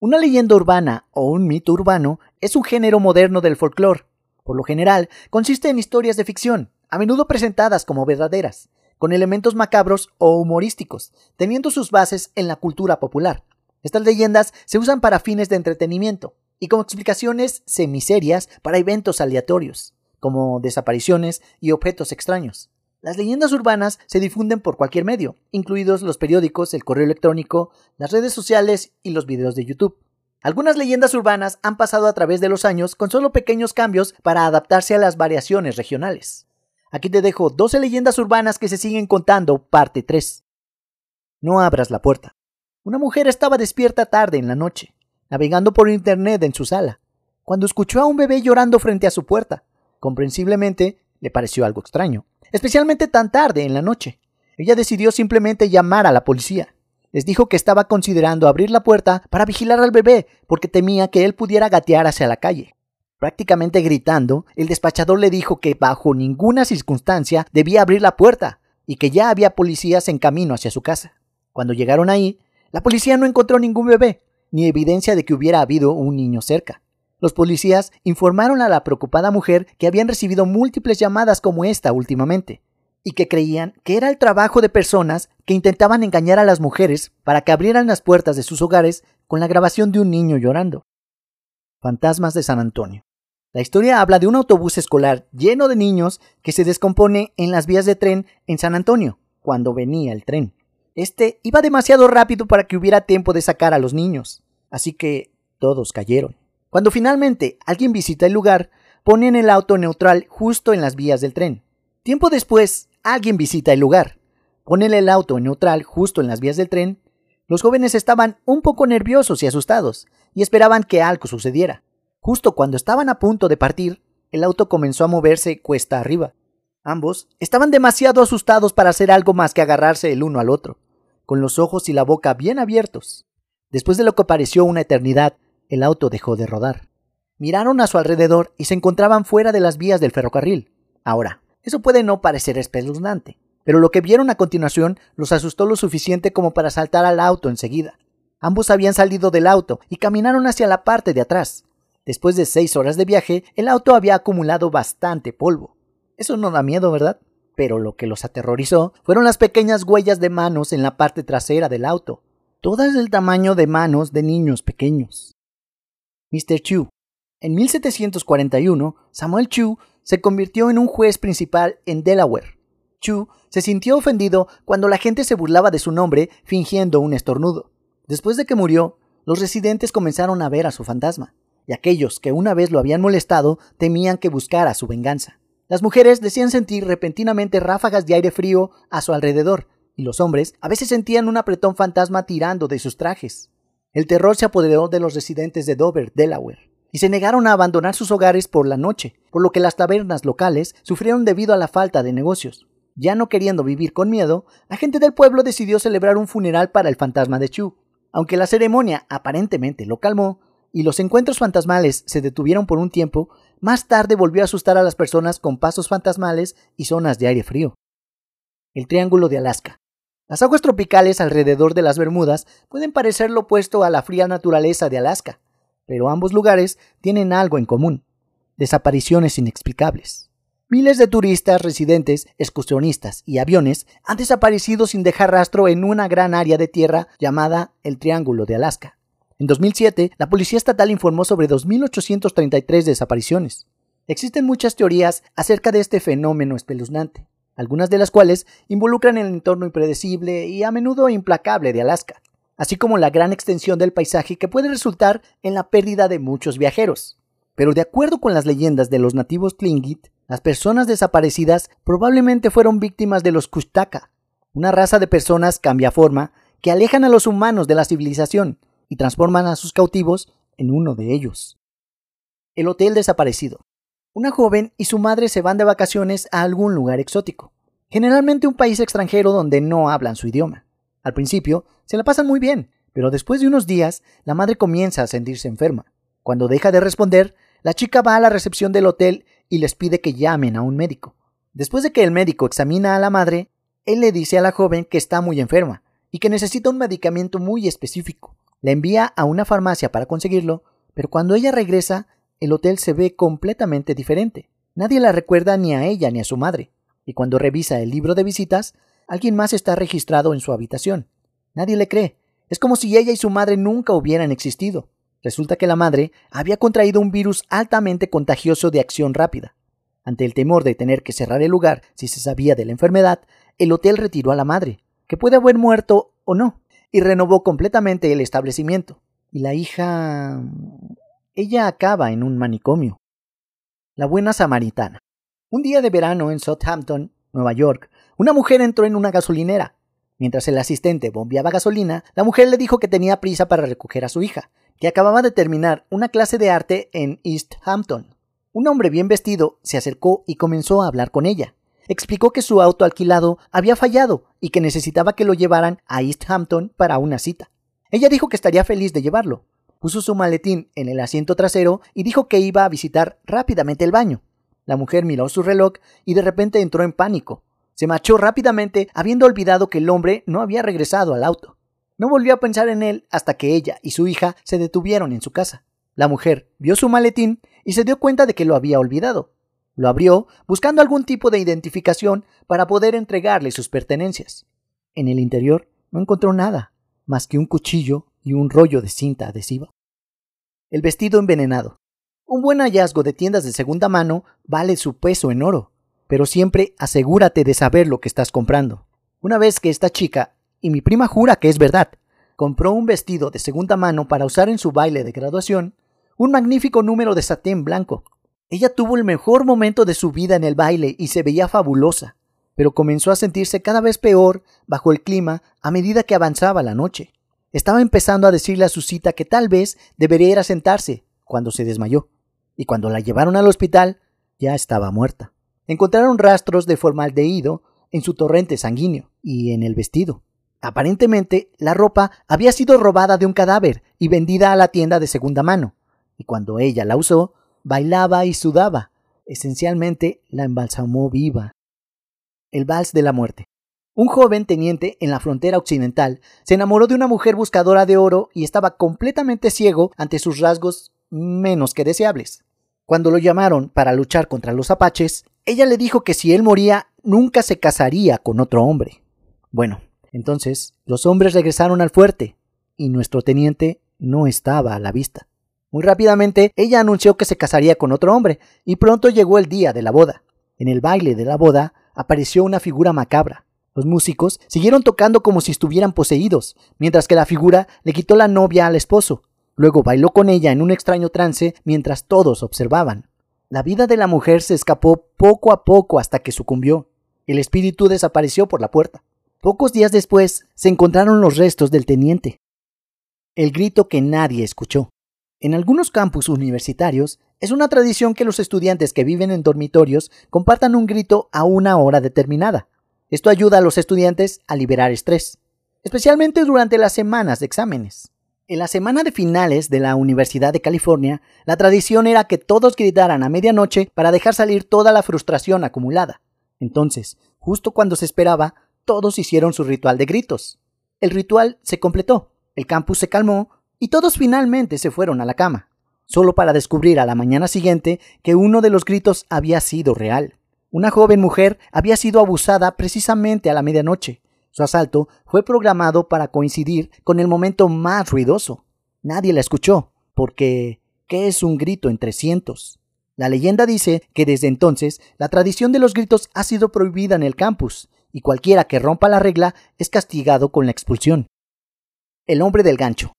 Una leyenda urbana o un mito urbano es un género moderno del folclore. Por lo general, consiste en historias de ficción, a menudo presentadas como verdaderas, con elementos macabros o humorísticos, teniendo sus bases en la cultura popular. Estas leyendas se usan para fines de entretenimiento y como explicaciones semiserias para eventos aleatorios, como desapariciones y objetos extraños. Las leyendas urbanas se difunden por cualquier medio, incluidos los periódicos, el correo electrónico, las redes sociales y los videos de YouTube. Algunas leyendas urbanas han pasado a través de los años con solo pequeños cambios para adaptarse a las variaciones regionales. Aquí te dejo 12 leyendas urbanas que se siguen contando, parte 3. No abras la puerta. Una mujer estaba despierta tarde en la noche, navegando por internet en su sala, cuando escuchó a un bebé llorando frente a su puerta. Comprensiblemente, le pareció algo extraño especialmente tan tarde en la noche. Ella decidió simplemente llamar a la policía. Les dijo que estaba considerando abrir la puerta para vigilar al bebé porque temía que él pudiera gatear hacia la calle. Prácticamente gritando, el despachador le dijo que bajo ninguna circunstancia debía abrir la puerta y que ya había policías en camino hacia su casa. Cuando llegaron ahí, la policía no encontró ningún bebé, ni evidencia de que hubiera habido un niño cerca. Los policías informaron a la preocupada mujer que habían recibido múltiples llamadas como esta últimamente, y que creían que era el trabajo de personas que intentaban engañar a las mujeres para que abrieran las puertas de sus hogares con la grabación de un niño llorando. Fantasmas de San Antonio. La historia habla de un autobús escolar lleno de niños que se descompone en las vías de tren en San Antonio, cuando venía el tren. Este iba demasiado rápido para que hubiera tiempo de sacar a los niños, así que todos cayeron. Cuando finalmente alguien visita el lugar, ponen el auto neutral justo en las vías del tren. Tiempo después, alguien visita el lugar. Ponen el auto neutral justo en las vías del tren. Los jóvenes estaban un poco nerviosos y asustados, y esperaban que algo sucediera. Justo cuando estaban a punto de partir, el auto comenzó a moverse cuesta arriba. Ambos estaban demasiado asustados para hacer algo más que agarrarse el uno al otro, con los ojos y la boca bien abiertos. Después de lo que pareció una eternidad, el auto dejó de rodar. Miraron a su alrededor y se encontraban fuera de las vías del ferrocarril. Ahora, eso puede no parecer espeluznante, pero lo que vieron a continuación los asustó lo suficiente como para saltar al auto enseguida. Ambos habían salido del auto y caminaron hacia la parte de atrás. Después de seis horas de viaje, el auto había acumulado bastante polvo. Eso no da miedo, ¿verdad? Pero lo que los aterrorizó fueron las pequeñas huellas de manos en la parte trasera del auto, todas del tamaño de manos de niños pequeños. Mr. Chu. En 1741, Samuel Chu se convirtió en un juez principal en Delaware. Chu se sintió ofendido cuando la gente se burlaba de su nombre fingiendo un estornudo. Después de que murió, los residentes comenzaron a ver a su fantasma, y aquellos que una vez lo habían molestado temían que buscara su venganza. Las mujeres decían sentir repentinamente ráfagas de aire frío a su alrededor, y los hombres a veces sentían un apretón fantasma tirando de sus trajes. El terror se apoderó de los residentes de Dover, Delaware, y se negaron a abandonar sus hogares por la noche, por lo que las tabernas locales sufrieron debido a la falta de negocios. Ya no queriendo vivir con miedo, la gente del pueblo decidió celebrar un funeral para el fantasma de Chu. Aunque la ceremonia aparentemente lo calmó, y los encuentros fantasmales se detuvieron por un tiempo, más tarde volvió a asustar a las personas con pasos fantasmales y zonas de aire frío. El Triángulo de Alaska. Las aguas tropicales alrededor de las Bermudas pueden parecer lo opuesto a la fría naturaleza de Alaska, pero ambos lugares tienen algo en común, desapariciones inexplicables. Miles de turistas, residentes, excursionistas y aviones han desaparecido sin dejar rastro en una gran área de tierra llamada el Triángulo de Alaska. En 2007, la Policía Estatal informó sobre 2.833 desapariciones. Existen muchas teorías acerca de este fenómeno espeluznante algunas de las cuales involucran el entorno impredecible y a menudo implacable de Alaska, así como la gran extensión del paisaje que puede resultar en la pérdida de muchos viajeros. Pero de acuerdo con las leyendas de los nativos Tlingit, las personas desaparecidas probablemente fueron víctimas de los Kushtaka, una raza de personas cambiaforma que alejan a los humanos de la civilización y transforman a sus cautivos en uno de ellos. El Hotel Desaparecido. Una joven y su madre se van de vacaciones a algún lugar exótico, generalmente un país extranjero donde no hablan su idioma. Al principio se la pasan muy bien, pero después de unos días la madre comienza a sentirse enferma. Cuando deja de responder, la chica va a la recepción del hotel y les pide que llamen a un médico. Después de que el médico examina a la madre, él le dice a la joven que está muy enferma y que necesita un medicamento muy específico. La envía a una farmacia para conseguirlo, pero cuando ella regresa, el hotel se ve completamente diferente. Nadie la recuerda ni a ella ni a su madre. Y cuando revisa el libro de visitas, alguien más está registrado en su habitación. Nadie le cree. Es como si ella y su madre nunca hubieran existido. Resulta que la madre había contraído un virus altamente contagioso de acción rápida. Ante el temor de tener que cerrar el lugar si se sabía de la enfermedad, el hotel retiró a la madre, que puede haber muerto o no, y renovó completamente el establecimiento. Y la hija... ella acaba en un manicomio. La buena samaritana. Un día de verano en Southampton, Nueva York, una mujer entró en una gasolinera. Mientras el asistente bombeaba gasolina, la mujer le dijo que tenía prisa para recoger a su hija, que acababa de terminar una clase de arte en East Hampton. Un hombre bien vestido se acercó y comenzó a hablar con ella. Explicó que su auto alquilado había fallado y que necesitaba que lo llevaran a East Hampton para una cita. Ella dijo que estaría feliz de llevarlo. Puso su maletín en el asiento trasero y dijo que iba a visitar rápidamente el baño. La mujer miró su reloj y de repente entró en pánico. Se marchó rápidamente, habiendo olvidado que el hombre no había regresado al auto. No volvió a pensar en él hasta que ella y su hija se detuvieron en su casa. La mujer vio su maletín y se dio cuenta de que lo había olvidado. Lo abrió buscando algún tipo de identificación para poder entregarle sus pertenencias. En el interior no encontró nada más que un cuchillo y un rollo de cinta adhesiva. El vestido envenenado. Un buen hallazgo de tiendas de segunda mano vale su peso en oro, pero siempre asegúrate de saber lo que estás comprando. Una vez que esta chica y mi prima jura que es verdad. Compró un vestido de segunda mano para usar en su baile de graduación, un magnífico número de satén blanco. Ella tuvo el mejor momento de su vida en el baile y se veía fabulosa, pero comenzó a sentirse cada vez peor bajo el clima a medida que avanzaba la noche. Estaba empezando a decirle a su cita que tal vez debería ir a sentarse cuando se desmayó, y cuando la llevaron al hospital ya estaba muerta. Encontraron rastros de formaldehído en su torrente sanguíneo y en el vestido. Aparentemente, la ropa había sido robada de un cadáver y vendida a la tienda de segunda mano, y cuando ella la usó, bailaba y sudaba. Esencialmente la embalsamó viva. El vals de la muerte. Un joven teniente en la frontera occidental se enamoró de una mujer buscadora de oro y estaba completamente ciego ante sus rasgos menos que deseables. Cuando lo llamaron para luchar contra los apaches, ella le dijo que si él moría nunca se casaría con otro hombre. Bueno, entonces, los hombres regresaron al fuerte, y nuestro teniente no estaba a la vista. Muy rápidamente, ella anunció que se casaría con otro hombre, y pronto llegó el día de la boda. En el baile de la boda apareció una figura macabra. Los músicos siguieron tocando como si estuvieran poseídos, mientras que la figura le quitó la novia al esposo. Luego bailó con ella en un extraño trance mientras todos observaban. La vida de la mujer se escapó poco a poco hasta que sucumbió. El espíritu desapareció por la puerta. Pocos días después se encontraron los restos del teniente. El grito que nadie escuchó. En algunos campus universitarios es una tradición que los estudiantes que viven en dormitorios compartan un grito a una hora determinada. Esto ayuda a los estudiantes a liberar estrés, especialmente durante las semanas de exámenes. En la semana de finales de la Universidad de California, la tradición era que todos gritaran a medianoche para dejar salir toda la frustración acumulada. Entonces, justo cuando se esperaba, todos hicieron su ritual de gritos. El ritual se completó, el campus se calmó y todos finalmente se fueron a la cama, solo para descubrir a la mañana siguiente que uno de los gritos había sido real. Una joven mujer había sido abusada precisamente a la medianoche. Su asalto fue programado para coincidir con el momento más ruidoso. Nadie la escuchó, porque ¿qué es un grito en trescientos? La leyenda dice que desde entonces la tradición de los gritos ha sido prohibida en el campus, y cualquiera que rompa la regla es castigado con la expulsión. El hombre del gancho.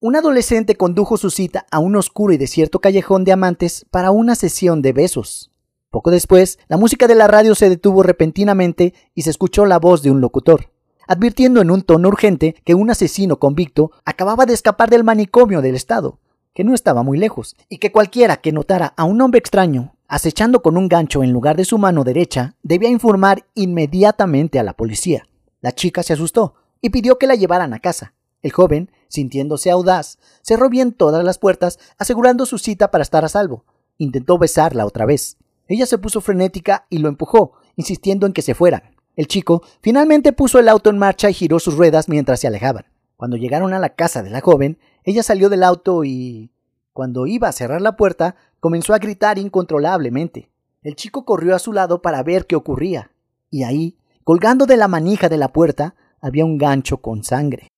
Un adolescente condujo su cita a un oscuro y desierto callejón de amantes para una sesión de besos. Poco después, la música de la radio se detuvo repentinamente y se escuchó la voz de un locutor, advirtiendo en un tono urgente que un asesino convicto acababa de escapar del manicomio del Estado, que no estaba muy lejos, y que cualquiera que notara a un hombre extraño acechando con un gancho en lugar de su mano derecha, debía informar inmediatamente a la policía. La chica se asustó y pidió que la llevaran a casa. El joven, sintiéndose audaz, cerró bien todas las puertas, asegurando su cita para estar a salvo. Intentó besarla otra vez. Ella se puso frenética y lo empujó, insistiendo en que se fueran. El chico finalmente puso el auto en marcha y giró sus ruedas mientras se alejaban. Cuando llegaron a la casa de la joven, ella salió del auto y... Cuando iba a cerrar la puerta, comenzó a gritar incontrolablemente. El chico corrió a su lado para ver qué ocurría, y ahí, colgando de la manija de la puerta, había un gancho con sangre.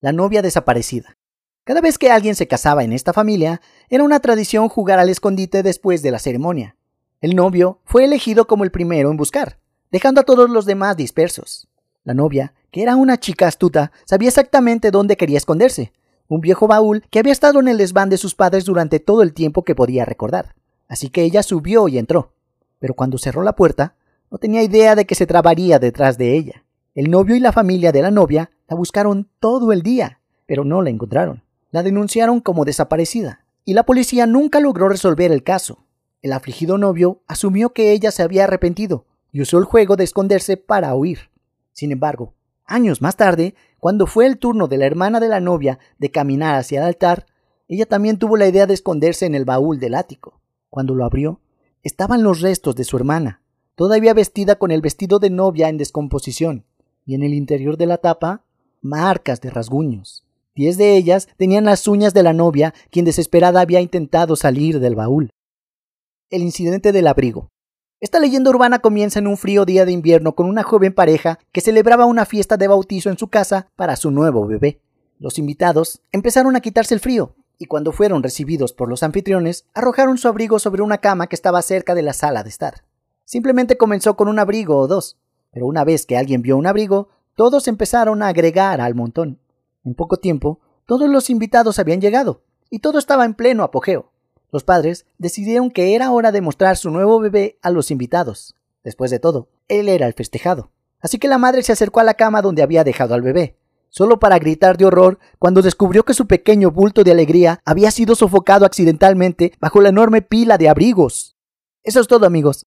La novia desaparecida. Cada vez que alguien se casaba en esta familia, era una tradición jugar al escondite después de la ceremonia. El novio fue elegido como el primero en buscar, dejando a todos los demás dispersos. La novia, que era una chica astuta, sabía exactamente dónde quería esconderse, un viejo baúl que había estado en el desván de sus padres durante todo el tiempo que podía recordar. Así que ella subió y entró. Pero cuando cerró la puerta, no tenía idea de que se trabaría detrás de ella. El novio y la familia de la novia la buscaron todo el día, pero no la encontraron. La denunciaron como desaparecida, y la policía nunca logró resolver el caso. El afligido novio asumió que ella se había arrepentido y usó el juego de esconderse para huir. Sin embargo, años más tarde, cuando fue el turno de la hermana de la novia de caminar hacia el altar, ella también tuvo la idea de esconderse en el baúl del ático. Cuando lo abrió, estaban los restos de su hermana, todavía vestida con el vestido de novia en descomposición, y en el interior de la tapa, marcas de rasguños. Diez de ellas tenían las uñas de la novia, quien desesperada había intentado salir del baúl. El incidente del abrigo. Esta leyenda urbana comienza en un frío día de invierno con una joven pareja que celebraba una fiesta de bautizo en su casa para su nuevo bebé. Los invitados empezaron a quitarse el frío, y cuando fueron recibidos por los anfitriones, arrojaron su abrigo sobre una cama que estaba cerca de la sala de estar. Simplemente comenzó con un abrigo o dos, pero una vez que alguien vio un abrigo, todos empezaron a agregar al montón. En poco tiempo, todos los invitados habían llegado, y todo estaba en pleno apogeo. Los padres decidieron que era hora de mostrar su nuevo bebé a los invitados. Después de todo, él era el festejado. Así que la madre se acercó a la cama donde había dejado al bebé, solo para gritar de horror cuando descubrió que su pequeño bulto de alegría había sido sofocado accidentalmente bajo la enorme pila de abrigos. Eso es todo amigos.